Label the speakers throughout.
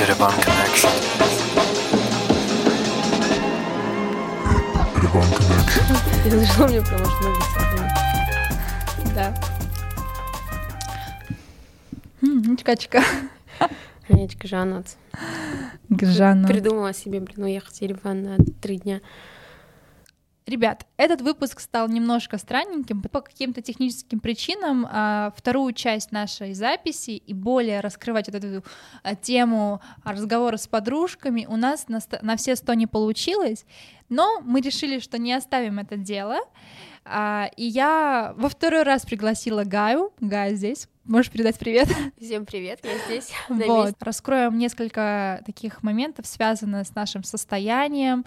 Speaker 1: Yerevan Connection.
Speaker 2: Yerevan Connection.
Speaker 3: Я зашла, мне прям аж ноги согнули.
Speaker 4: Да. М, Чика-чика.
Speaker 3: Анечка Жанат.
Speaker 4: Гжана.
Speaker 3: Придумала себе, блин, уехать в Ереван на три дня.
Speaker 4: Ребят, этот выпуск стал немножко странненьким по каким-то техническим причинам. а, Вторую часть нашей записи и более раскрывать вот эту а, тему разговора с подружками у нас на, все сто не получилось, но мы решили, что не оставим это дело. А, И я во второй раз пригласила Гаю. Гая здесь. Можешь передать привет?
Speaker 3: Всем привет, я здесь.
Speaker 4: Вот.
Speaker 3: месте.
Speaker 4: Раскроем несколько таких моментов, связанных с нашим состоянием.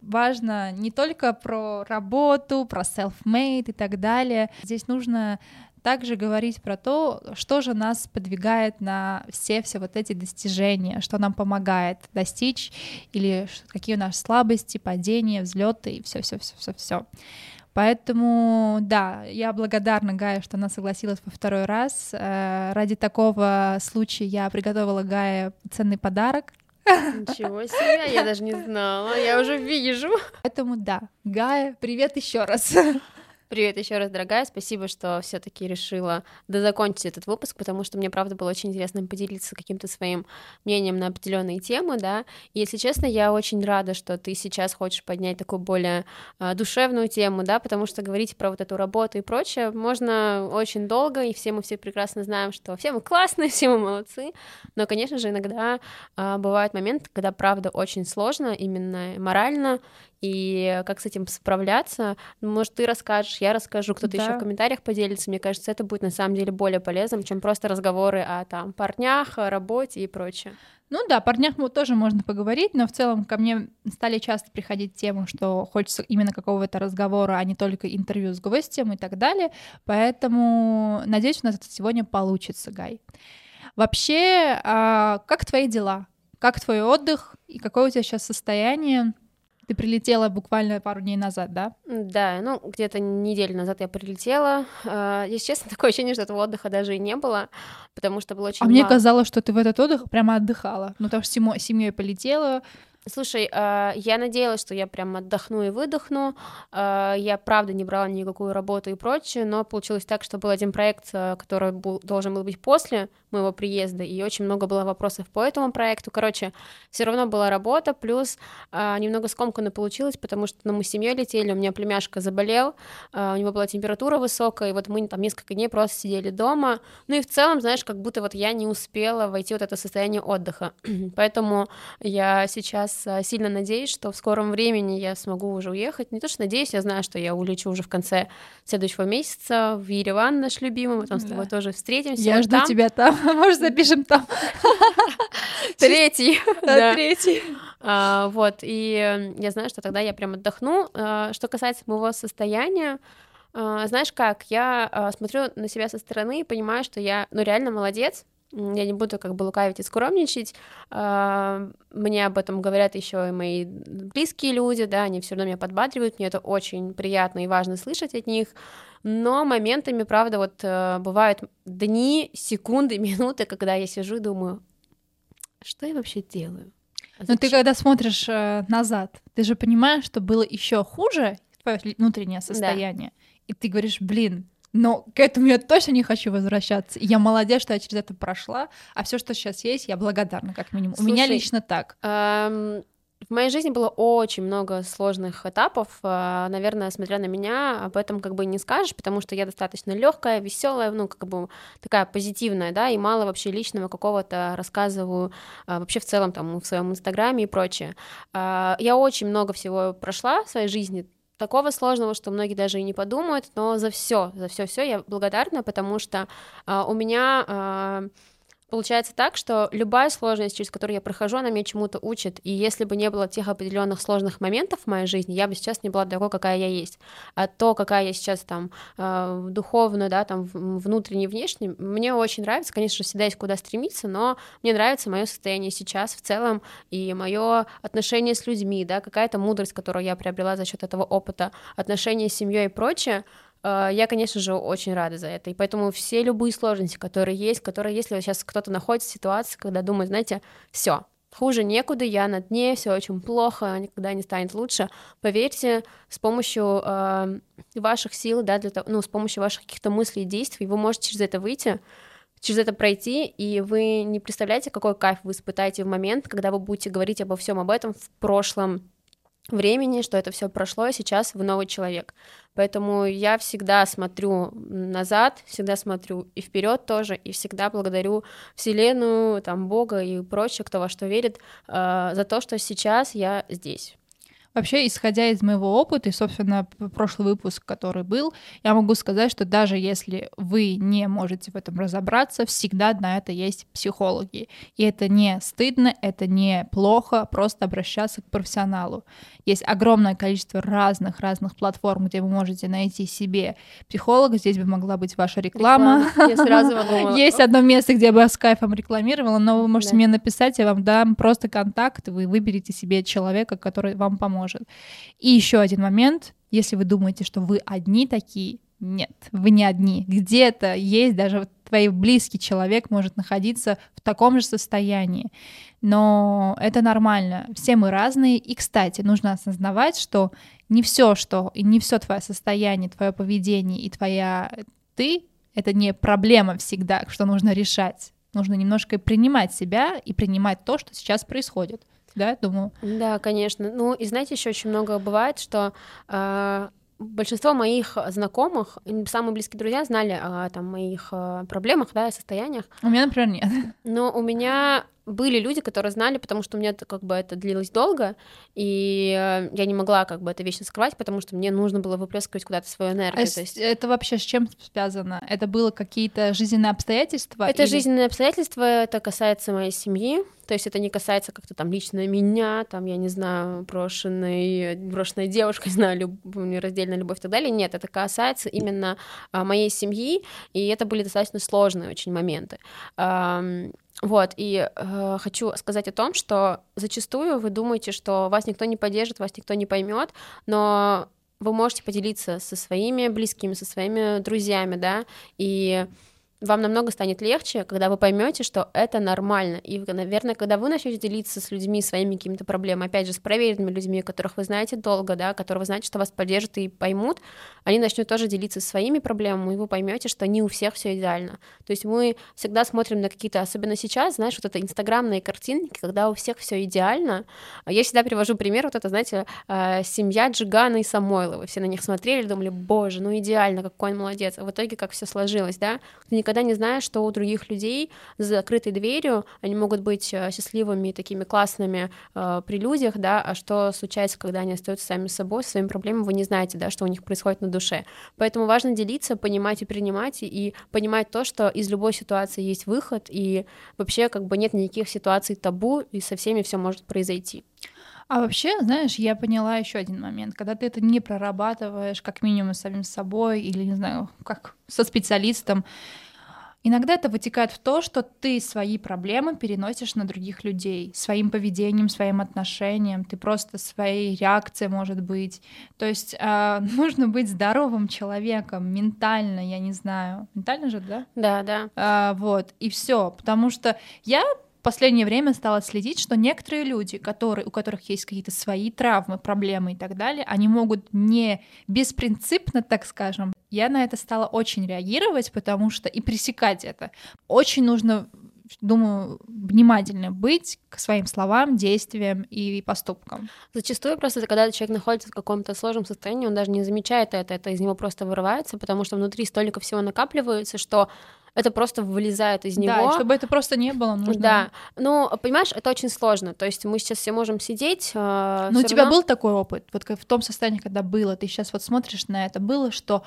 Speaker 4: Важно не только про работу, про self-made и так далее. Здесь нужно также говорить про то, что же нас подвигает на все все вот эти достижения, что нам помогает достичь, или какие у нас слабости, падения, взлеты и все, Поэтому, да, я благодарна Гае, что она согласилась во второй раз. Э, Ради такого случая я приготовила Гае ценный подарок.
Speaker 3: Ничего себе, я даже не знала, я уже вижу.
Speaker 4: Поэтому, да, Гая, привет еще раз.
Speaker 3: Привет еще раз, дорогая. Спасибо, что все-таки решила дозакончить этот выпуск, потому что мне, правда, было очень интересно поделиться каким-то своим мнением на определенные темы, да. И, если честно, я очень рада, что ты сейчас хочешь поднять такую более а, душевную тему, да, потому что говорить про вот эту работу и прочее можно очень долго, и все мы все прекрасно знаем, что все мы классные, все мы молодцы, но, конечно же, иногда а, бывают моменты, когда, правда, очень сложно именно морально, и как с этим справляться, ну, может, ты расскажешь, я расскажу, кто-то еще
Speaker 4: Да.
Speaker 3: в комментариях поделится. Мне кажется, это будет на самом деле более полезным, чем просто разговоры о там парнях, о работе и прочее.
Speaker 4: Ну да, о парнях тоже можно поговорить, но в целом ко мне стали часто приходить темы, что хочется именно какого-то разговора, а не только интервью с гостем и так далее. Поэтому надеюсь, у нас это сегодня получится, Гай. Вообще, а, как твои дела? Как твой отдых? И какое у тебя сейчас состояние? Ты прилетела буквально пару дней назад, да?
Speaker 3: Да, ну, где-то неделю назад я прилетела. А, Если честно, такое ощущение, что этого отдыха даже и не было, потому что было очень
Speaker 4: А мне
Speaker 3: мало.
Speaker 4: казалось, что ты в этот отдых прямо отдыхала. Ну, потому что семо- семьей полетела.
Speaker 3: Слушай, а, я надеялась, что я прям отдохну и выдохну. А, Я правда не брала никакую работу и прочее, но получилось так, что был один проект, который был- должен был быть после моего приезда, и очень много было вопросов по этому проекту. Короче, все равно была работа, плюс а, немного скомканно получилось, потому что ну, мы с семьей летели, у меня племяшка заболел, а, у него была температура высокая, и вот мы там несколько дней просто сидели дома. Ну и в целом, знаешь, как будто вот я не успела войти вот это состояние отдыха. Поэтому я сейчас а, сильно надеюсь, что в скором времени я смогу уже уехать. Не то, что надеюсь, я знаю, что я улечу уже в конце следующего месяца в Ереван, наш любимый, мы там с тобой
Speaker 4: Да.
Speaker 3: тоже встретимся.
Speaker 4: Я
Speaker 3: вот
Speaker 4: жду
Speaker 3: там.
Speaker 4: тебя там. Может, запишем там
Speaker 3: Третий. да.
Speaker 4: третий.
Speaker 3: А, вот, и я знаю, что тогда я прям отдохну. А, Что касается моего состояния, а, знаешь как, я смотрю на себя со стороны и понимаю, что я, ну, реально молодец, я не буду как бы лукавить и скромничать. Мне об этом говорят еще и мои близкие люди, да, они все равно меня подбадривают, мне это очень приятно и важно слышать от них. Но моментами, правда, вот э, бывают дни, секунды, минуты, когда я сижу и думаю, что я вообще делаю? А
Speaker 4: Но ты
Speaker 3: зачем?»
Speaker 4: когда смотришь э, назад, ты же понимаешь, что было еще хуже твое внутреннее состояние, и ты говоришь, блин, но к этому я точно не хочу возвращаться. И я молодец, что я через это прошла, а все, что сейчас есть, я благодарна, как минимум. У меня
Speaker 3: Слушай,
Speaker 4: лично так.
Speaker 3: Эм, В моей жизни было очень много сложных этапов. Э, Наверное, смотря на меня, об этом как бы не скажешь, потому что я достаточно легкая, веселая, ну, как бы такая позитивная, да, и мало вообще личного какого-то рассказываю э, вообще в целом там в своем инстаграме и прочее. Э, Я очень много всего прошла в своей жизни, такого сложного, что многие даже и не подумают, но за все, за все, все я благодарна, потому что а, у меня а, Получается так, что любая сложность, через которую я прохожу, она меня чему-то учит. И если бы не было тех определенных сложных моментов в моей жизни, я бы сейчас не была такой, какая я есть. А то, какая я сейчас там э, да, там внутренне, внешне, мне очень нравится. Конечно, всегда есть куда стремиться, но мне нравится мое состояние сейчас в целом и мое отношение с людьми, да, какая-то мудрость, которую я приобрела за счет этого опыта, отношения с семьей и прочее. Э, Я, конечно же, очень рада за это. И поэтому все любые сложности, которые есть, которые, если сейчас кто-то находится в ситуации, когда думает, знаете, все, хуже некуда, я на дне, все очень плохо, никогда не станет лучше. Поверьте, с помощью э, ваших сил, да, для того, ну, с помощью ваших каких-то мыслей и действий вы можете через это выйти, через это пройти, и вы не представляете, какой кайф вы испытаете в момент, когда вы будете говорить обо всем об этом в прошлом времени, что это все прошло, и сейчас вы новый человек. Поэтому я всегда смотрю назад, всегда смотрю и вперед тоже, и всегда благодарю Вселенную, там, Бога и прочее, кто во что верит, э, за то, что сейчас я здесь.
Speaker 4: Вообще, исходя из моего опыта и, собственно, прошлый выпуск, который был, я могу сказать, что даже если вы не можете в этом разобраться, всегда на это есть психологи. И это не стыдно, это не плохо, просто обращаться к профессионалу. Есть огромное количество разных-разных платформ, где вы можете найти себе психолога. Здесь бы могла быть ваша реклама. Есть одно место, где я бы с кайфом рекламировала, но вы можете мне написать, я вам дам просто контакт, вы выберете себе человека, который вам поможет может. И еще один момент, если вы думаете, что вы одни такие, нет, вы не одни. Где-то есть даже твой близкий человек может находиться в таком же состоянии. Но это нормально. Все мы разные. И, кстати, нужно осознавать, что не все, что и не все твое состояние, твое поведение и твоя ты это не проблема всегда, что нужно решать. Нужно немножко принимать себя и принимать то, что сейчас происходит да, думаю.
Speaker 3: Да, конечно. Ну, и знаете, еще очень много бывает, что э, большинство моих знакомых, самые близкие друзья знали о там, моих э, проблемах, да, состояниях.
Speaker 4: У меня, например, нет.
Speaker 3: Но у меня были люди, которые знали, потому что у меня это как бы это длилось долго, и э, я не могла как бы это вечно скрывать, потому что мне нужно было выплескивать куда-то свою энергию.
Speaker 4: А есть... Это вообще с чем связано? Это было какие-то жизненные обстоятельства?
Speaker 3: Это или... жизненные обстоятельства, это касается моей семьи, то есть это не касается как-то там лично меня, там, я не знаю, брошенной, брошенной девушкой, не знаю, люб... нераздельная любовь и так далее. Нет, это касается именно а, моей семьи, и это были достаточно сложные очень моменты. Вот, и э, хочу сказать о том, что зачастую вы думаете, что вас никто не поддержит, вас никто не поймет, но вы можете поделиться со своими близкими, со своими друзьями, да, и вам намного станет легче, когда вы поймете, что это нормально. И, наверное, когда вы начнете делиться с людьми своими какими-то проблемами, опять же, с проверенными людьми, которых вы знаете долго, да, которые вы знаете, что вас поддержат и поймут, они начнут тоже делиться своими проблемами, и вы поймете, что не у всех все идеально. То есть мы всегда смотрим на какие-то, особенно сейчас, знаешь, вот это инстаграмные картинки, когда у всех все идеально. Я всегда привожу пример, вот это, знаете, э, семья Джигана и Самойлова. Все на них смотрели, думали, боже, ну идеально, какой он молодец. А в итоге как все сложилось, да? Никогда не знаешь, что у других людей за закрытой дверью они могут быть э, счастливыми, такими классными э, при людях, да, а что случается, когда они остаются сами собой, своими проблемами, вы не знаете, да, что у них происходит на душе. Поэтому важно делиться, понимать и принимать, и понимать то, что из любой ситуации есть выход, и вообще как бы нет никаких ситуаций табу, и со всеми все может произойти.
Speaker 4: А вообще, знаешь, я поняла еще один момент. Когда ты это не прорабатываешь, как минимум с самим собой, или, не знаю, как со специалистом, Иногда это вытекает в то, что ты свои проблемы переносишь на других людей, своим поведением, своим отношением, ты просто своей реакцией, может быть. То есть э, нужно быть здоровым человеком, ментально, я не знаю. Ментально же, да?
Speaker 3: Да, да.
Speaker 4: Э, вот, и все. Потому что я последнее время стала следить, что некоторые люди, которые, у которых есть какие-то свои травмы, проблемы и так далее, они могут не беспринципно, так скажем, я на это стала очень реагировать, потому что и пресекать это. Очень нужно думаю, внимательно быть к своим словам, действиям и поступкам.
Speaker 3: Зачастую просто, когда человек находится в каком-то сложном состоянии, он даже не замечает это, это из него просто вырывается, потому что внутри столько всего накапливается, что это просто вылезает из него.
Speaker 4: Да, чтобы это просто не было нужно.
Speaker 3: Да, ну, понимаешь, это очень сложно, то есть мы сейчас все можем сидеть. Э,
Speaker 4: Но у тебя равно... был такой опыт, вот в том состоянии, когда было, ты сейчас вот смотришь на это, было, что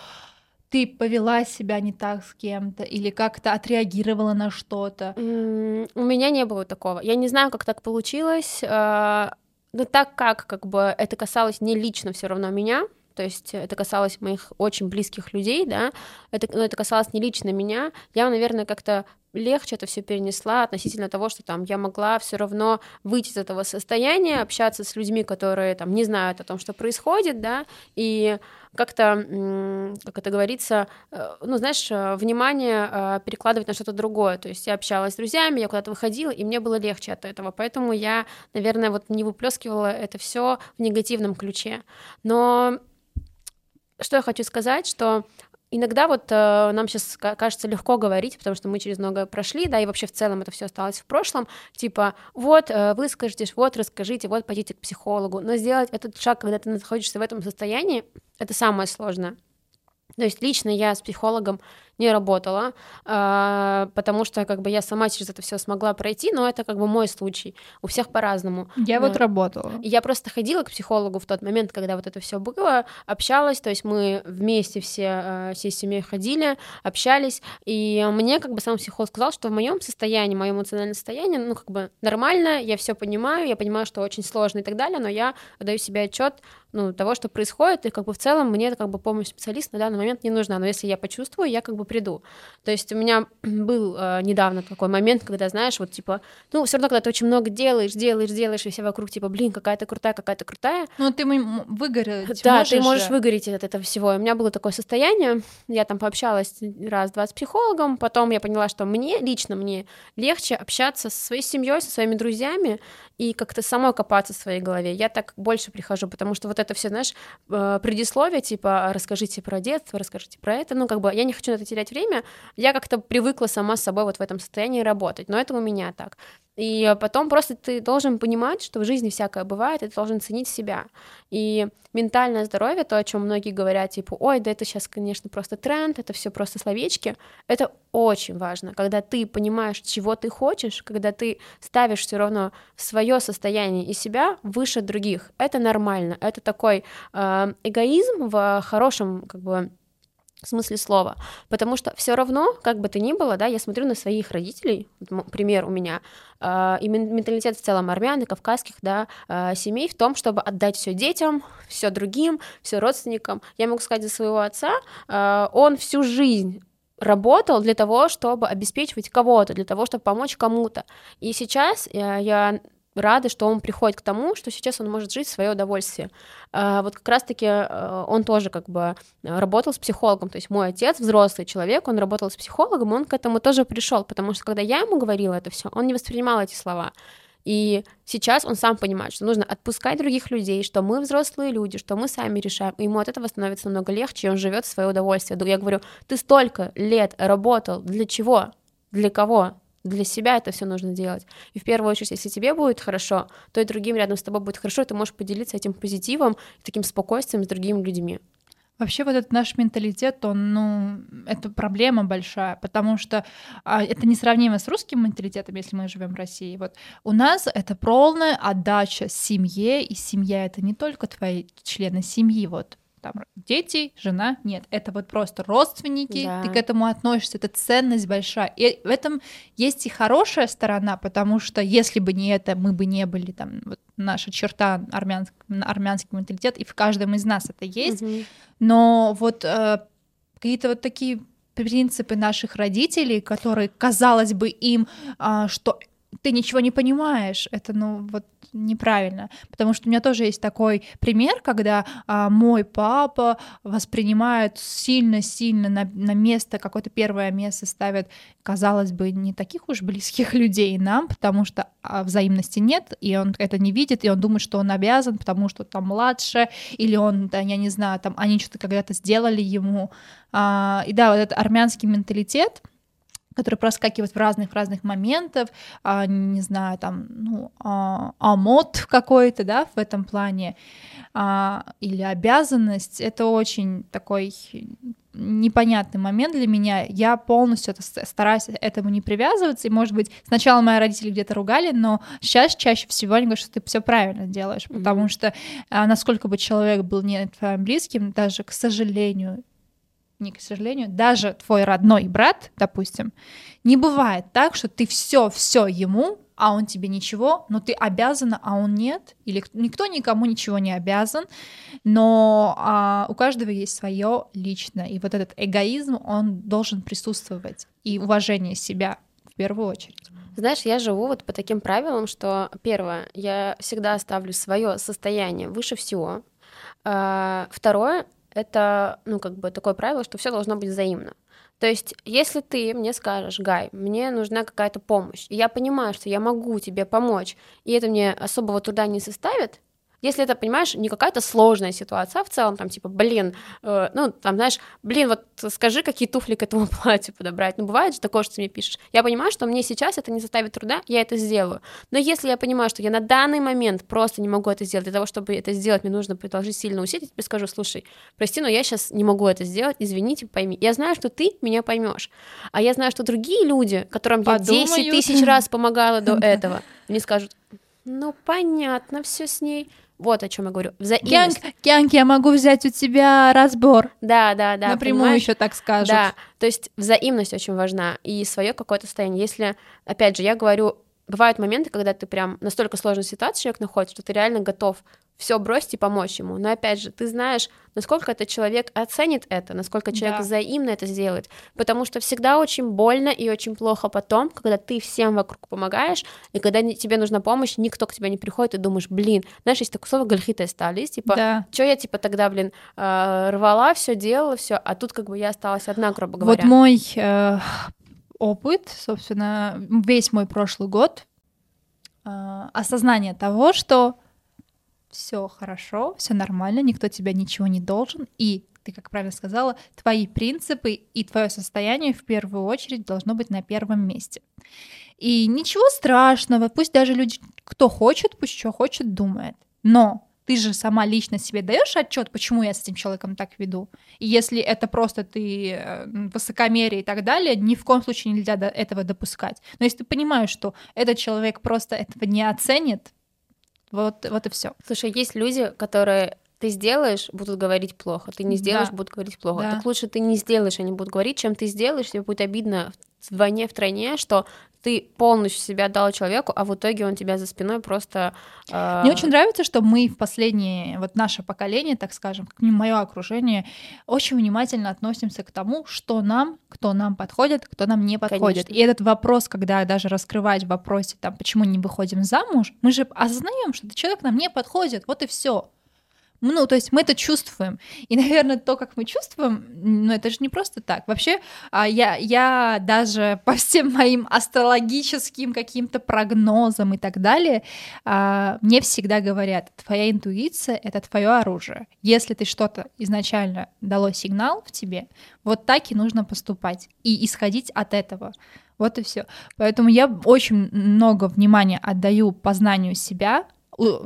Speaker 4: ты повела себя не так с кем-то или как-то отреагировала на что-то?
Speaker 3: Mm, у меня не было такого. Я не знаю, как так получилось. Э, но так как как бы это касалось не лично все равно меня, то есть это касалось моих очень близких людей, да, это, но это касалось не лично меня, я, наверное, как-то легче это все перенесла относительно того, что там я могла все равно выйти из этого состояния, общаться с людьми, которые там не знают о том, что происходит, да, и как-то, как это говорится, э, ну, знаешь, э, внимание э, перекладывать на что-то другое. То есть я общалась с друзьями, я куда-то выходила, и мне было легче от этого. Поэтому я, наверное, вот не выплескивала это все в негативном ключе. Но что я хочу сказать, что Иногда вот э, нам сейчас кажется легко говорить, потому что мы через многое прошли, да, и вообще в целом это все осталось в прошлом. Типа, вот, э, выскажитесь, вот, расскажите, вот, пойдите к психологу. Но сделать этот шаг, когда ты находишься в этом состоянии, это самое сложное. То есть лично я с психологом не работала, а, потому что как бы я сама через это все смогла пройти, но это как бы мой случай. У всех по-разному.
Speaker 4: Я вот работала.
Speaker 3: Я просто ходила к психологу в тот момент, когда вот это все было, общалась, то есть мы вместе все а, всей семьей ходили, общались, и мне как бы сам психолог сказал, что в моем состоянии, в моем эмоциональном состоянии, ну как бы нормально, я все понимаю, я понимаю, что очень сложно и так далее, но я даю себе отчет ну, того, что происходит, и как бы в целом мне это как бы помощь специалиста на данный момент не нужна, но если я почувствую, я как бы приду. То есть у меня был э, недавно такой момент, когда, знаешь, вот типа, ну, все равно, когда ты очень много делаешь, делаешь, делаешь, и все вокруг типа, блин, какая-то крутая, какая-то крутая.
Speaker 4: Ну, ты выгореть
Speaker 3: Да,
Speaker 4: можешь
Speaker 3: ты можешь выгореть от этого всего. И у меня было такое состояние, я там пообщалась раз-два с психологом, потом я поняла, что мне, лично мне, легче общаться со своей семьей, со своими друзьями, и как-то самой копаться в своей голове. Я так больше прихожу, потому что вот это все, знаешь, э, предисловие, типа, расскажите про детство, расскажите про это, ну, как бы я не хочу на это терять время, я как-то привыкла сама с собой вот в этом состоянии работать, но это у меня так. И потом просто ты должен понимать, что в жизни всякое бывает, и ты должен ценить себя. И ментальное здоровье, то, о чем многие говорят, типа, ой, да это сейчас, конечно, просто тренд, это все просто словечки, это очень важно, когда ты понимаешь, чего ты хочешь, когда ты ставишь все равно свое состояние и себя выше других. Это нормально, это такой э, эгоизм в хорошем, как бы, в смысле слова, потому что все равно, как бы то ни было, да, я смотрю на своих родителей, пример у меня, э, и менталитет в целом армян и кавказских, да, э, семей в том, чтобы отдать все детям, все другим, все родственникам. Я могу сказать за своего отца, э, он всю жизнь работал для того, чтобы обеспечивать кого-то, для того, чтобы помочь кому-то. И сейчас я, я рады, что он приходит к тому, что сейчас он может жить в свое удовольствие. А, вот как раз-таки э, он тоже как бы работал с психологом, то есть мой отец, взрослый человек, он работал с психологом, он к этому тоже пришел, потому что когда я ему говорила это все, он не воспринимал эти слова. И сейчас он сам понимает, что нужно отпускать других людей, что мы взрослые люди, что мы сами решаем. И ему от этого становится намного легче, и он живет в свое удовольствие. Я говорю, ты столько лет работал, для чего? Для кого? Для себя это все нужно делать. И в первую очередь, если тебе будет хорошо, то и другим рядом с тобой будет хорошо, и ты можешь поделиться этим позитивом, таким спокойствием с другими людьми.
Speaker 4: Вообще вот этот наш менталитет, он, ну, это проблема большая, потому что а, это несравнимо с русским менталитетом, если мы живем в России. Вот у нас это полная отдача семье, и семья это не только твои члены семьи, вот там дети, жена, нет, это вот просто родственники, да. ты к этому относишься, это ценность большая. И в этом есть и хорошая сторона, потому что если бы не это, мы бы не были там, вот наша черта армянск, армянский менталитет, и в каждом из нас это есть, угу. но вот э, какие-то вот такие принципы наших родителей, которые, казалось бы, им, э, что ты ничего не понимаешь, это, ну, вот неправильно, потому что у меня тоже есть такой пример, когда а, мой папа воспринимает сильно-сильно на, на место, какое-то первое место ставит, казалось бы, не таких уж близких людей нам, потому что а, взаимности нет, и он это не видит, и он думает, что он обязан, потому что там младше, или он, да, я не знаю, там они что-то когда-то сделали ему, а, и да, вот этот армянский менталитет, который проскакивает в разных разных моментах, а, не знаю, там, ну, а, амот какой-то, да, в этом плане, а, или обязанность, это очень такой непонятный момент для меня. Я полностью это, стараюсь этому не привязываться, и, может быть, сначала мои родители где-то ругали, но сейчас чаще всего они говорят, что ты все правильно делаешь, mm-hmm. потому что а, насколько бы человек был не твоим близким, даже, к сожалению, не к сожалению, даже твой родной брат, допустим, не бывает так, что ты все, все ему а он тебе ничего, но ты обязана, а он нет, или никто никому ничего не обязан, но а, у каждого есть свое личное, и вот этот эгоизм, он должен присутствовать, и уважение себя в первую очередь.
Speaker 3: Знаешь, я живу вот по таким правилам, что первое, я всегда ставлю свое состояние выше всего. А, второе, это, ну, как бы такое правило, что все должно быть взаимно. То есть, если ты мне скажешь, Гай, мне нужна какая-то помощь, и я понимаю, что я могу тебе помочь, и это мне особого труда не составит, если это, понимаешь, не какая-то сложная ситуация, а в целом там типа, блин, э, ну там, знаешь, блин, вот скажи, какие туфли к этому платью подобрать. Ну бывает же такое, что ты мне пишешь. Я понимаю, что мне сейчас это не составит труда, я это сделаю. Но если я понимаю, что я на данный момент просто не могу это сделать, для того, чтобы это сделать, мне нужно предложить сильно усилить, я тебе скажу, слушай, прости, но я сейчас не могу это сделать, извините, пойми. Я знаю, что ты меня поймешь, а я знаю, что другие люди, которым Подумают. я 10 тысяч раз помогала до этого, мне скажут, ну понятно, все с ней вот о чем я говорю.
Speaker 4: Взаимность. Кянг, я могу взять у тебя разбор.
Speaker 3: Да, да, да.
Speaker 4: Напрямую еще так скажут.
Speaker 3: Да, то есть взаимность очень важна и свое какое-то состояние. Если, опять же, я говорю, бывают моменты, когда ты прям настолько сложной ситуации человек находится, что ты реально готов все бросить и помочь ему. Но опять же, ты знаешь, насколько этот человек оценит это, насколько человек да. взаимно это сделает. Потому что всегда очень больно и очень плохо потом, когда ты всем вокруг помогаешь, и когда тебе нужна помощь, никто к тебе не приходит, и думаешь, блин, знаешь, есть такое слово гальхита стали, типа, да. что я типа тогда, блин, э, рвала, все делала, все, а тут как бы я осталась одна, грубо говоря.
Speaker 4: Вот мой э, опыт, собственно, весь мой прошлый год, э, осознание того, что все хорошо, все нормально, никто тебя ничего не должен, и ты, как правильно сказала, твои принципы и твое состояние в первую очередь должно быть на первом месте. И ничего страшного, пусть даже люди, кто хочет, пусть что хочет, думает. Но ты же сама лично себе даешь отчет, почему я с этим человеком так веду. И если это просто ты э, высокомерие и так далее, ни в коем случае нельзя этого допускать. Но если ты понимаешь, что этот человек просто этого не оценит, вот, вот и все.
Speaker 3: Слушай, есть люди, которые ты сделаешь, будут говорить плохо, ты не сделаешь, да. будут говорить плохо. Да. Так лучше ты не сделаешь, они будут говорить, чем ты сделаешь, тебе будет обидно вдвойне, втройне, что ты полностью себя дал человеку, а в итоге он тебя за спиной просто...
Speaker 4: Э... Мне очень нравится, что мы в последнее, вот наше поколение, так скажем, мое окружение, очень внимательно относимся к тому, что нам, кто нам подходит, кто нам не подходит. Конечно. И этот вопрос, когда даже раскрывать в вопросе, там, почему не выходим замуж, мы же осознаем, что этот человек нам не подходит, вот и все. Ну, то есть мы это чувствуем. И, наверное, то, как мы чувствуем, ну, это же не просто так. Вообще, а, я, я даже по всем моим астрологическим каким-то прогнозам и так далее, а, мне всегда говорят, твоя интуиция — это твое оружие. Если ты что-то изначально дало сигнал в тебе, вот так и нужно поступать и исходить от этого. Вот и все. Поэтому я очень много внимания отдаю познанию себя,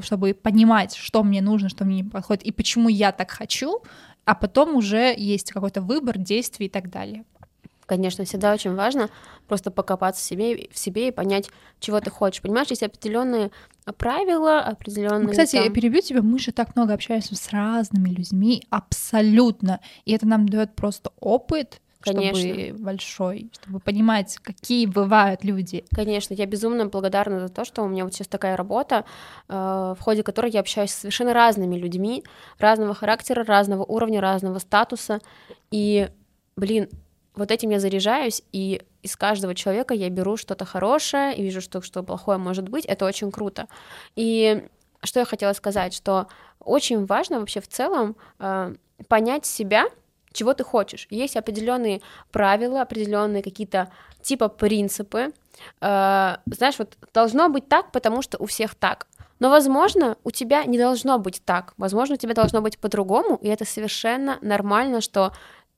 Speaker 4: чтобы понимать, что мне нужно, что мне не подходит, и почему я так хочу, а потом уже есть какой-то выбор, действий и так далее.
Speaker 3: Конечно, всегда очень важно просто покопаться в себе, в себе и понять, чего ты хочешь. Понимаешь, есть определенные правила, определенные.
Speaker 4: Кстати, там... я перебью тебя, мы же так много общаемся с разными людьми, абсолютно. И это нам дает просто опыт, Конечно. чтобы большой, чтобы понимать, какие бывают люди.
Speaker 3: Конечно, я безумно благодарна за то, что у меня вот сейчас такая работа, э, в ходе которой я общаюсь с совершенно разными людьми, разного характера, разного уровня, разного статуса, и, блин, вот этим я заряжаюсь, и из каждого человека я беру что-то хорошее, и вижу, что, что плохое может быть, это очень круто. И что я хотела сказать, что очень важно вообще в целом э, понять себя, чего ты хочешь. Есть определенные правила, определенные какие-то типа принципы. Э, знаешь, вот должно быть так, потому что у всех так. Но, возможно, у тебя не должно быть так. Возможно, у тебя должно быть по-другому, и это совершенно нормально, что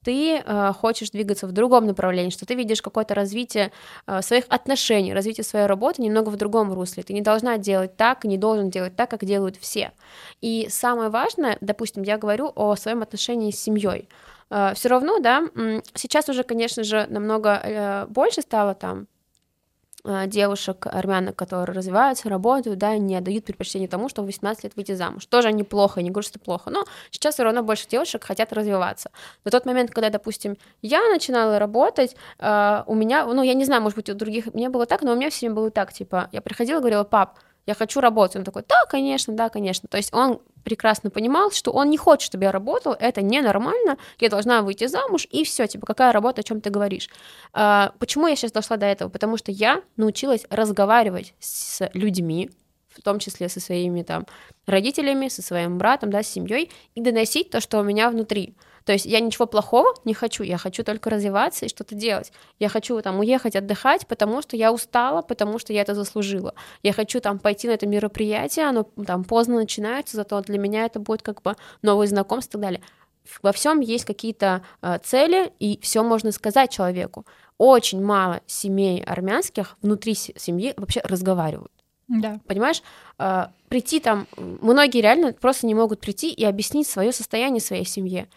Speaker 3: ты э, хочешь двигаться в другом направлении, что ты видишь какое-то развитие э, своих отношений, развитие своей работы немного в другом русле. Ты не должна делать так, не должен делать так, как делают все. И самое важное, допустим, я говорю о своем отношении с семьей. Э, все равно, да, сейчас уже, конечно же, намного э, больше стало там э, девушек, армянок, которые развиваются, работают, да, не дают предпочтение тому, что в 18 лет выйти замуж. Тоже неплохо, не говорю, что плохо, но сейчас все равно больше девушек хотят развиваться. Но тот момент, когда, допустим, я начинала работать, у меня, ну, я не знаю, может быть, у других, мне было так, но у меня все время было так, типа, я приходила говорила, пап, я хочу работать. Он такой, да, конечно, да, конечно. То есть он прекрасно понимал, что он не хочет, чтобы я работал, это ненормально, я должна выйти замуж, и все, типа, какая работа, о чем ты говоришь. А, почему я сейчас дошла до этого? Потому что я научилась разговаривать с людьми, в том числе со своими там родителями, со своим братом, да, с семьей, и доносить то, что у меня внутри. То есть я ничего плохого не хочу, я хочу только развиваться и что-то делать. Я хочу там уехать отдыхать, потому что я устала, потому что я это заслужила. Я хочу там пойти на это мероприятие, оно там поздно начинается, зато для меня это будет как бы новые знакомства и так далее. Во всем есть какие-то э, цели, и все можно сказать человеку. Очень мало семей армянских внутри семьи вообще разговаривают.
Speaker 4: Да.
Speaker 3: Понимаешь, э, прийти там, многие реально просто не могут прийти и объяснить свое состояние своей семье.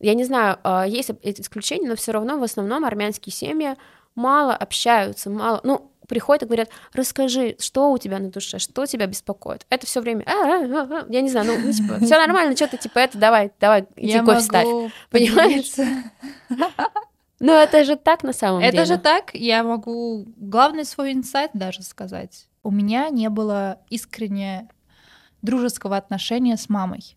Speaker 3: Я не знаю, а, есть исключения, но все равно в основном армянские семьи мало общаются, мало, ну, приходят и говорят, расскажи, что у тебя на душе, что тебя беспокоит. Это все время, а, а, а, я не знаю, ну, ну типа, все нормально, что-то типа это, давай, давай, иди я кофе ставь. Понимаешь? Ну, это же так на самом
Speaker 4: это
Speaker 3: деле.
Speaker 4: Это же так, я могу главный свой инсайт даже сказать. У меня не было искренне дружеского отношения с мамой.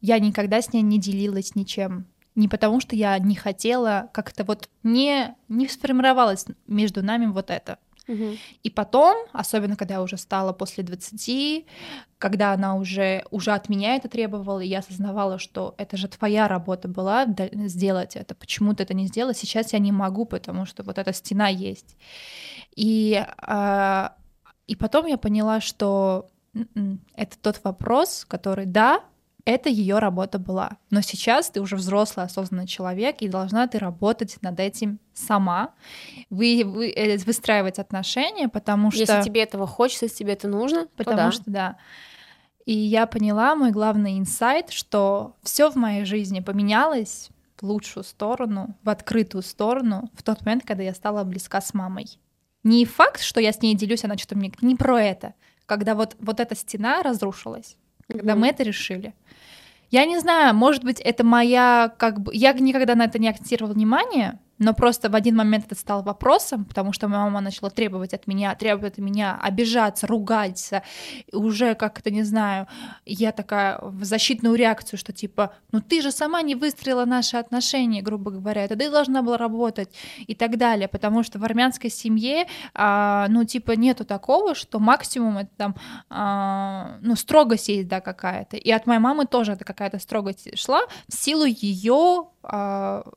Speaker 4: Я никогда с ней не делилась ничем не потому, что я не хотела, как-то вот не, не сформировалось между нами вот это.
Speaker 3: Угу.
Speaker 4: И потом, особенно когда я уже стала после 20, когда она уже, уже от меня это требовала, и я осознавала, что это же твоя работа была сделать это, почему ты это не сделала, сейчас я не могу, потому что вот эта стена есть. И, а, и потом я поняла, что м-м, это тот вопрос, который, да, это ее работа была. Но сейчас ты уже взрослый, осознанный человек, и должна ты работать над этим сама, вы, вы, э, выстраивать отношения, потому что...
Speaker 3: Если тебе этого хочется, если тебе это нужно,
Speaker 4: потому
Speaker 3: то да.
Speaker 4: что да. И я поняла мой главный инсайт, что все в моей жизни поменялось в лучшую сторону, в открытую сторону в тот момент, когда я стала близка с мамой. Не факт, что я с ней делюсь, она что-то мне... Не про это. Когда вот, вот эта стена разрушилась, когда mm-hmm. мы это решили. Я не знаю, может быть, это моя, как бы, я никогда на это не акцентировала внимание, но просто в один момент это стало вопросом, потому что моя мама начала требовать от меня, требовать от меня, обижаться, ругаться, уже как-то, не знаю, я такая в защитную реакцию, что типа, ну ты же сама не выстроила наши отношения, грубо говоря, это ты должна была работать и так далее, потому что в армянской семье, а, ну типа нету такого, что максимум это там, а, ну строгость есть, да, какая-то, и от моей мамы тоже это какая-то строгость шла в силу ее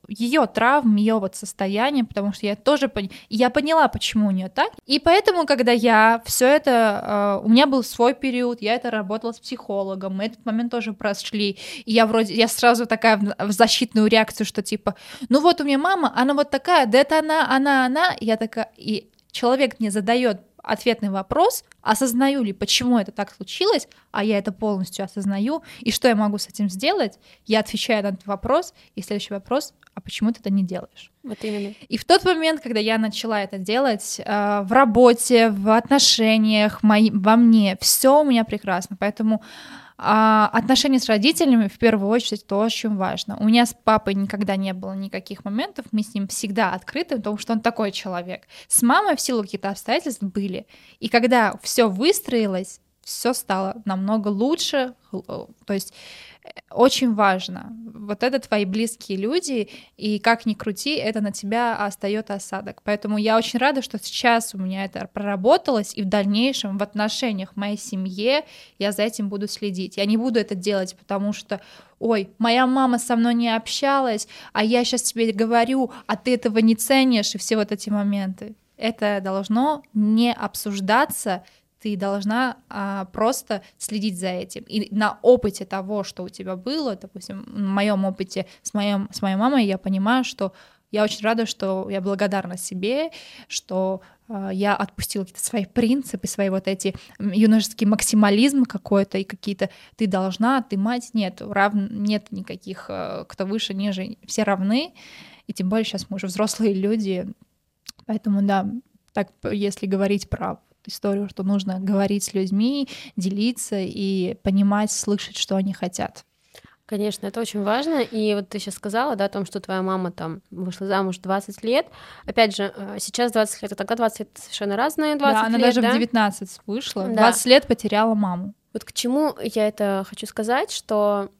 Speaker 4: ее травм, ее вот состояние, потому что я тоже пон... я поняла, почему у нее так. И поэтому, когда я все это, а, у меня был свой период, я это работала с психологом, мы этот момент тоже прошли, и я вроде, я сразу такая в защитную реакцию, что типа, ну вот у меня мама, она вот такая, да это она, она, она, я такая, и человек мне задает ответный вопрос, осознаю ли, почему это так случилось, а я это полностью осознаю, и что я могу с этим сделать, я отвечаю на этот вопрос, и следующий вопрос, а почему ты это не делаешь?
Speaker 3: Вот именно.
Speaker 4: И в тот момент, когда я начала это делать э, в работе, в отношениях, мои, во мне, все у меня прекрасно, поэтому а отношения с родителями в первую очередь то очень важно. У меня с папой никогда не было никаких моментов, мы с ним всегда открыты, потому что он такой человек. С мамой в силу каких-то обстоятельств были. И когда все выстроилось, все стало намного лучше. То есть очень важно. Вот это твои близкие люди, и как ни крути, это на тебя остается осадок. Поэтому я очень рада, что сейчас у меня это проработалось, и в дальнейшем в отношениях в моей семье я за этим буду следить. Я не буду это делать, потому что ой, моя мама со мной не общалась, а я сейчас тебе говорю, а ты этого не ценишь, и все вот эти моменты. Это должно не обсуждаться ты должна а, просто следить за этим. И на опыте того, что у тебя было, допустим, в моем опыте с, моим, с моей мамой, я понимаю, что я очень рада, что я благодарна себе, что э, я отпустила какие-то свои принципы, свои вот эти юношеский максимализм какой-то и какие-то ты должна, ты мать, нет, рав... нет никаких, э, кто выше, ниже, все равны, и тем более сейчас мы уже взрослые люди, поэтому да, Так, если говорить про историю, что нужно говорить с людьми, делиться и понимать, слышать, что они хотят.
Speaker 3: Конечно, это очень важно. И вот ты сейчас сказала, да, о том, что твоя мама там вышла замуж 20 лет. Опять же, э, сейчас 20 лет, а тогда 20 лет совершенно разные 20
Speaker 4: да, она
Speaker 3: лет,
Speaker 4: даже
Speaker 3: да?
Speaker 4: в 19 вышла, да. 20 лет потеряла маму.
Speaker 3: Вот к чему я это хочу сказать, что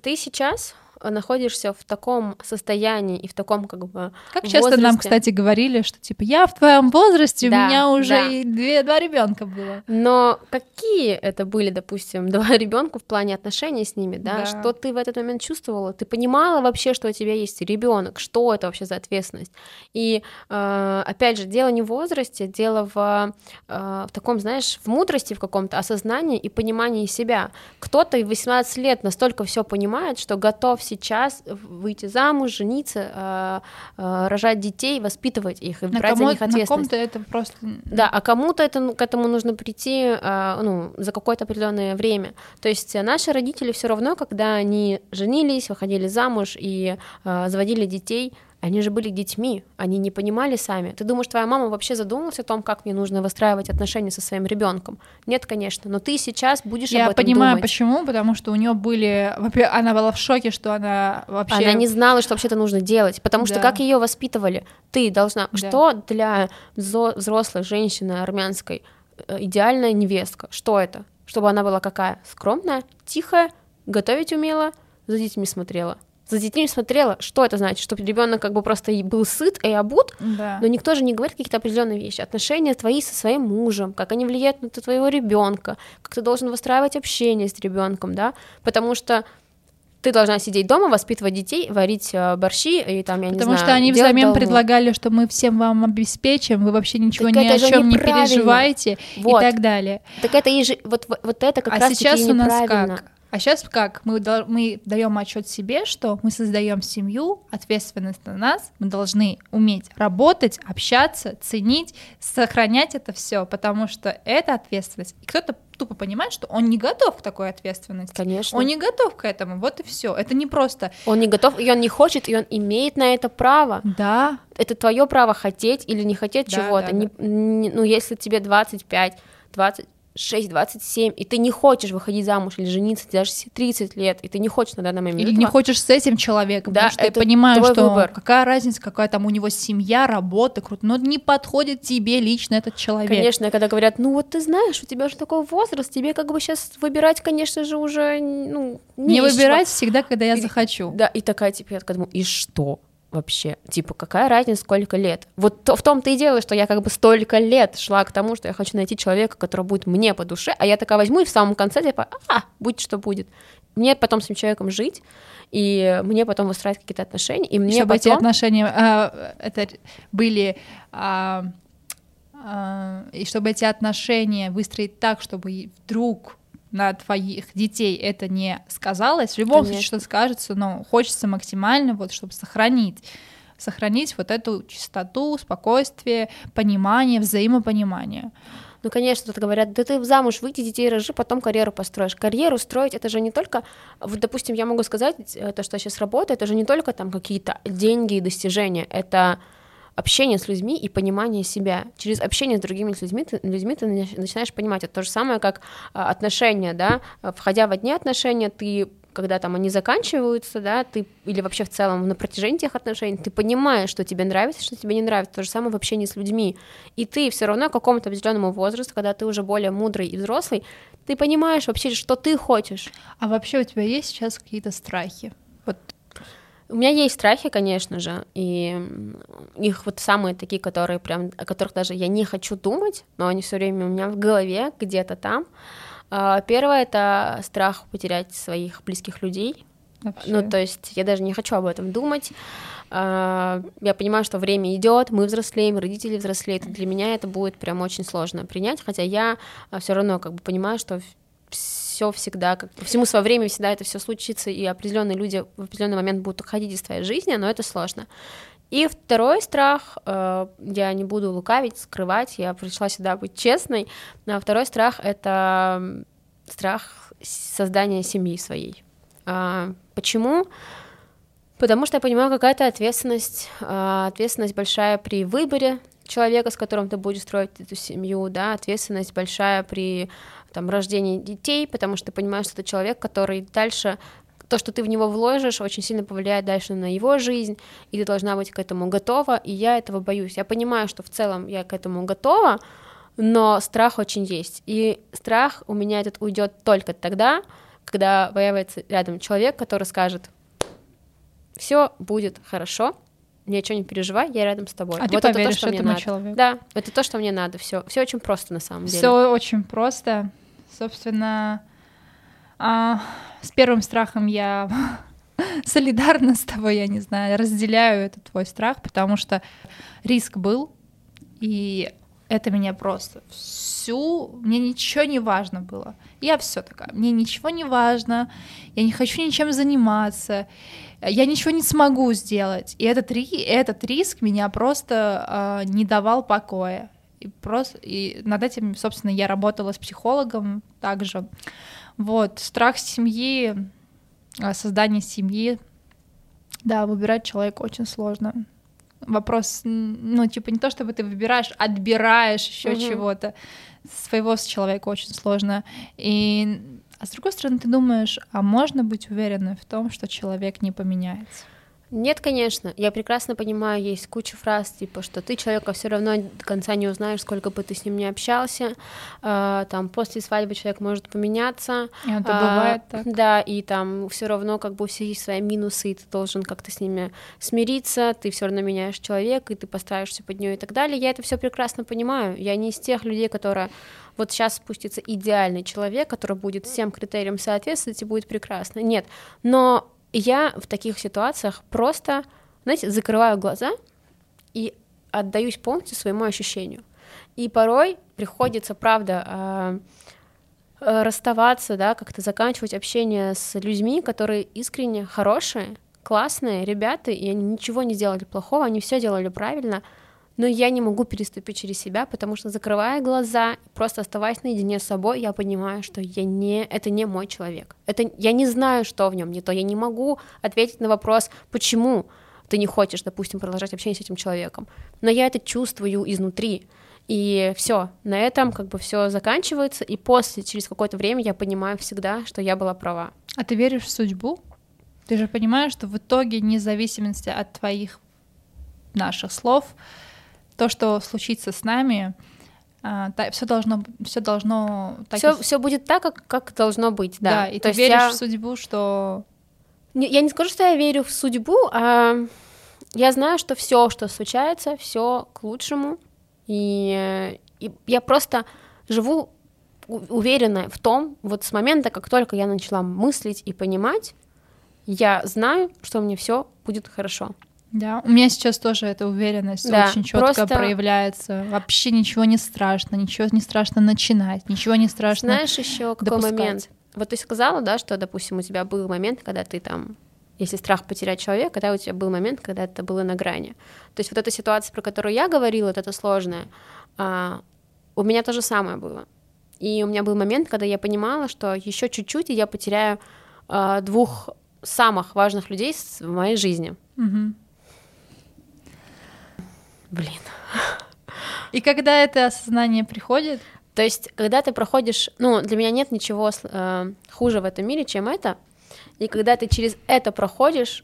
Speaker 3: ты сейчас находишься в таком состоянии и в таком как бы
Speaker 4: Как часто
Speaker 3: возрасте...
Speaker 4: нам, кстати, говорили, что типа я в твоем возрасте,
Speaker 3: Да,
Speaker 4: у меня уже
Speaker 3: да.
Speaker 4: и две, два ребенка было.
Speaker 3: Но какие это были, допустим, два ребенка в плане отношений с ними, да?
Speaker 4: Да.
Speaker 3: Что ты в этот момент чувствовала? Ты понимала вообще, что у тебя есть ребенок? Что это вообще за ответственность? И э, опять же, дело не в возрасте, дело в, э, в таком, знаешь, в мудрости в каком-то осознании и понимании себя. Кто-то в 18 лет настолько все понимает, что готов сейчас выйти замуж, жениться, э, э, рожать детей, воспитывать их и
Speaker 4: На,
Speaker 3: брать за
Speaker 4: кому-
Speaker 3: них
Speaker 4: на
Speaker 3: ответственность.
Speaker 4: ком-то это просто...
Speaker 3: Да, а кому-то это, ну, к этому нужно прийти а, ну, за какое-то определенное время. То есть э, наши родители все равно, когда они женились, выходили замуж и заводили детей, они же были детьми, они не понимали сами. Ты думаешь, твоя мама вообще задумалась о том, как мне нужно выстраивать отношения со своим ребенком? Нет, конечно, но ты сейчас будешь
Speaker 4: Я
Speaker 3: об этом
Speaker 4: понимаю,
Speaker 3: думать.
Speaker 4: почему, потому что у нее были... Она была в шоке, что она вообще...
Speaker 3: Она не знала, что вообще это нужно делать, потому что
Speaker 4: Да.
Speaker 3: как ее воспитывали? Ты должна...
Speaker 4: Да.
Speaker 3: Что для взрослой женщины армянской э, идеальная невестка? Что это? Чтобы она была какая? Скромная, тихая, готовить умела, за детьми смотрела. За детьми смотрела, что это значит? Чтобы ребенок как бы просто был сыт и обут,
Speaker 4: Да.
Speaker 3: но никто же не говорит какие-то определенные вещи. Отношения твои со своим мужем, как они влияют на твоего ребенка, как ты должен выстраивать общение с ребенком, да, потому что ты должна сидеть дома, воспитывать детей, варить э, борщи и там, я не
Speaker 4: Потому
Speaker 3: знаю,
Speaker 4: что они взамен
Speaker 3: долгу.
Speaker 4: предлагали, что мы всем вам обеспечим, вы вообще ничего
Speaker 3: Так
Speaker 4: ни о чем не переживаете
Speaker 3: Вот.
Speaker 4: и так далее.
Speaker 3: Так это и же, вот, вот, это как
Speaker 4: а
Speaker 3: раз
Speaker 4: сейчас у нас как? А сейчас как? Мы, мы даем отчет себе, что мы создаем семью, ответственность на нас, мы должны уметь работать, общаться, ценить, сохранять это все, потому что это ответственность. И кто-то тупо понимает, что он не готов к такой ответственности.
Speaker 3: Конечно.
Speaker 4: Он не готов к этому, вот и все. Это не просто.
Speaker 3: Он не готов, и он не хочет, и он имеет на это право.
Speaker 4: Да,
Speaker 3: Это твое право хотеть или не хотеть
Speaker 4: Да,
Speaker 3: чего-то.
Speaker 4: да,
Speaker 3: Не- не- ну, если тебе 25, 26, 27, и ты не хочешь выходить замуж или жениться даже с 30 лет, и ты не хочешь на данный момент
Speaker 4: или не хочешь с этим человеком,
Speaker 3: Да,
Speaker 4: потому что понимаю,
Speaker 3: твой
Speaker 4: что
Speaker 3: выбор.
Speaker 4: какая разница, какая там у него семья, работа, круто, но не подходит тебе лично этот человек.
Speaker 3: Конечно, когда говорят, ну вот ты знаешь, у тебя уже такой возраст, тебе как бы сейчас выбирать, конечно же, уже ну, не,
Speaker 4: Не выбирать всегда, когда я
Speaker 3: И-
Speaker 4: захочу.
Speaker 3: Да, и такая, типа, я думаю, и что вообще? Типа, какая разница, сколько лет? Вот то- в том-то и дело, что я как бы столько лет шла к тому, что я хочу найти человека, который будет мне по душе, а я такая возьму и в самом конце, типа, а, будь что будет. Мне потом с этим человеком жить, и мне потом выстраивать какие-то отношения, и мне
Speaker 4: чтобы эти
Speaker 3: потом...
Speaker 4: отношения а, это были а, и чтобы эти отношения выстроить так, чтобы вдруг на твоих детей это не сказалось, в любом случае
Speaker 3: Конечно.
Speaker 4: что скажется, но хочется максимально вот чтобы сохранить сохранить вот эту чистоту, спокойствие, понимание, взаимопонимание.
Speaker 3: Ну, конечно, тут говорят, да ты замуж выйди, детей рожи, потом карьеру построишь. Карьеру строить, это же не только, вот, допустим, я могу сказать, э, то, что я сейчас работаю, это же не только там какие-то деньги и достижения, это общение с людьми и понимание себя. Через общение с другими людьми ты, людьми ты нач- начинаешь понимать. Это то же самое, как а, отношения, да, входя в одни отношения, ты когда там они заканчиваются, да, ты или вообще в целом на протяжении тех отношений, ты понимаешь, что тебе нравится, что тебе не нравится, то же самое в общении с людьми. И ты все равно к какому-то определенному возрасту, когда ты уже более мудрый и взрослый, ты понимаешь вообще, что ты хочешь.
Speaker 4: А вообще у тебя есть сейчас какие-то страхи? Вот
Speaker 3: У меня есть страхи, конечно же, и их вот самые такие, которые прям, о которых даже я не хочу думать, но они все время у меня в голове, где-то там. А, Первое — это страх потерять своих близких людей,
Speaker 4: вообще.
Speaker 3: Ну, то есть я даже не хочу об этом думать. А, Я понимаю, что время идет, мы взрослеем, родители взрослеют. и Для меня это будет прям очень сложно принять, хотя я все равно как бы понимаю, что все всегда, как по всему свое время всегда это все случится, и определенные люди в определенный момент будут уходить из твоей жизни, но это сложно. И второй страх, э, я не буду лукавить, скрывать, я пришла сюда быть честной. А второй страх это страх создания семьи своей. А, Почему? Потому что я понимаю, какая-то ответственность, а, ответственность большая при выборе человека, с которым ты будешь строить эту семью, да, ответственность большая при там, рождении детей, потому что ты понимаешь, что это человек, который дальше то, что ты в него вложишь, очень сильно повлияет дальше на его жизнь, и ты должна быть к этому готова, и я этого боюсь. Я понимаю, что в целом я к этому готова, но страх очень есть. И страх у меня этот уйдет только тогда, когда появится рядом человек, который скажет, все будет хорошо, ничего не переживай, я рядом с тобой.
Speaker 4: А вот ты это то, что мне
Speaker 3: надо.
Speaker 4: Человеку.
Speaker 3: Да, это то, что мне надо. Все, все очень просто на самом деле.
Speaker 4: Все очень просто. Собственно, а, с первым страхом я солидарна с тобой, я не знаю, разделяю этот твой страх, потому что риск был, и это меня просто всю, мне ничего не важно было. Я все такая, мне ничего не важно, я не хочу ничем заниматься, я ничего не смогу сделать. И этот, этот риск меня просто э, не давал покоя. И просто и над этим, собственно, я работала с психологом также. Вот, страх семьи, а, создание семьи, да, выбирать человека очень сложно. Вопрос, ну, типа, не то, чтобы ты выбираешь, отбираешь еще угу. чего-то. Своего человека очень сложно. И а с другой стороны, ты думаешь, а можно быть уверенной в том, что человек не поменяется?
Speaker 3: Нет, конечно. Я прекрасно понимаю, есть куча фраз, типа, что ты человека все равно до конца не узнаешь, сколько бы ты с ним не общался. Э, там после свадьбы человек может поменяться.
Speaker 4: Это э, бывает так.
Speaker 3: Да, и там все равно как бы у всех есть свои минусы, и ты должен как-то с ними смириться, ты все равно меняешь человека, и ты постараешься под нее и так далее. Я это все прекрасно понимаю. Я не из тех людей, которые вот сейчас спустится идеальный человек, который будет всем критериям соответствовать и будет прекрасно. Нет, но я в таких ситуациях просто, знаете, закрываю глаза и отдаюсь полностью своему ощущению. И порой приходится, правда, а, а, расставаться, да, как-то заканчивать общение с людьми, которые искренне хорошие, классные ребята, и они ничего не сделали плохого, они все делали правильно, но я не могу переступить через себя, потому что закрывая глаза, просто оставаясь наедине с собой, я понимаю, что я не, это не мой человек. Это, я не знаю, что в нем не то, я не могу ответить на вопрос, почему ты не хочешь, допустим, продолжать общение с этим человеком. Но я это чувствую изнутри. И все, на этом как бы все заканчивается, и после, через какое-то время я понимаю всегда, что я была права.
Speaker 4: А ты веришь в судьбу? Ты же понимаешь, что в итоге, вне зависимости от твоих наших слов, то, что случится с нами, а, все должно, все должно,
Speaker 3: все, и... все будет так, как, как должно быть, да.
Speaker 4: Да, и то ты веришь я... в судьбу, что
Speaker 3: я не скажу, что я верю в судьбу, а я знаю, что все, что случается, все к лучшему, и, и я просто живу уверенная в том, вот с момента, как только я начала мыслить и понимать, я знаю, что мне все будет хорошо.
Speaker 4: Да, у меня сейчас тоже эта уверенность да, очень четко просто... проявляется. Вообще ничего не страшно, ничего не страшно начинать, ничего не страшно.
Speaker 3: Знаешь еще какой допускать. момент? Вот ты сказала, да, что, допустим, у тебя был момент, когда ты там, если страх потерять человека, когда у тебя был момент, когда это было на грани. То есть вот эта ситуация, про которую я говорила, вот это сложная, а, у меня то же самое было. И у меня был момент, когда я понимала, что еще чуть-чуть, и я потеряю а, двух самых важных людей в моей жизни.
Speaker 4: Угу.
Speaker 3: Блин.
Speaker 4: И когда это осознание приходит?
Speaker 3: То есть, когда ты проходишь, ну, для меня нет ничего э, хуже в этом мире, чем это. И когда ты через это проходишь,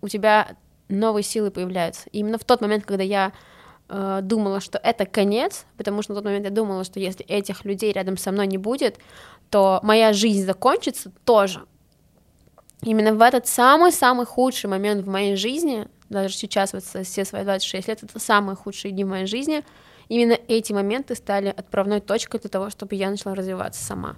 Speaker 3: у тебя новые силы появляются. И именно в тот момент, когда я э, думала, что это конец, потому что на тот момент я думала, что если этих людей рядом со мной не будет, то моя жизнь закончится тоже. Именно в этот самый-самый худший момент в моей жизни даже сейчас, вот все свои 26 лет, это самые худшие дни в моей жизни, именно эти моменты стали отправной точкой для того, чтобы я начала развиваться сама.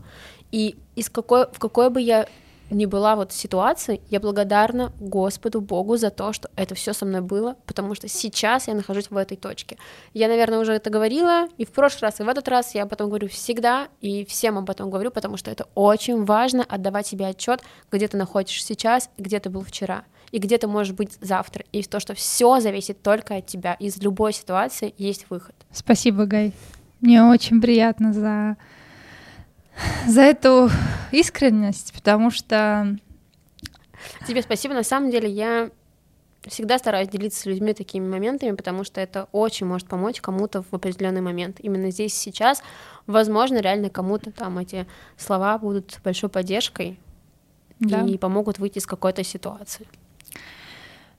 Speaker 3: И из какой, в какой бы я ни была вот ситуации, я благодарна Господу Богу за то, что это все со мной было, потому что сейчас я нахожусь в этой точке. Я, наверное, уже это говорила и в прошлый раз, и в этот раз я об этом говорю всегда, и всем об этом говорю, потому что это очень важно отдавать себе отчет, где ты находишься сейчас, где ты был вчера и где ты можешь быть завтра, и то, что все зависит только от тебя. Из любой ситуации есть выход.
Speaker 4: Спасибо, Гай. Мне очень приятно за, за эту искренность, потому что...
Speaker 3: Тебе спасибо. На самом деле я всегда стараюсь делиться с людьми такими моментами, потому что это очень может помочь кому-то в определенный момент. Именно здесь сейчас, возможно, реально кому-то там эти слова будут большой поддержкой да. и помогут выйти из какой-то ситуации.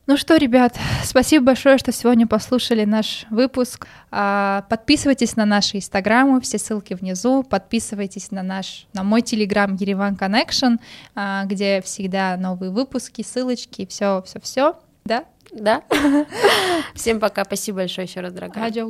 Speaker 4: Ну что, ребят, спасибо большое, что сегодня послушали наш выпуск. А, подписывайтесь на наши инстаграмы, все ссылки внизу. Подписывайтесь на наш, на мой телеграм Ереван Connection, а, где всегда новые выпуски, ссылочки, все, все, все. Да?
Speaker 3: Да. Всем пока, спасибо большое еще раз, дорогая.
Speaker 4: Радио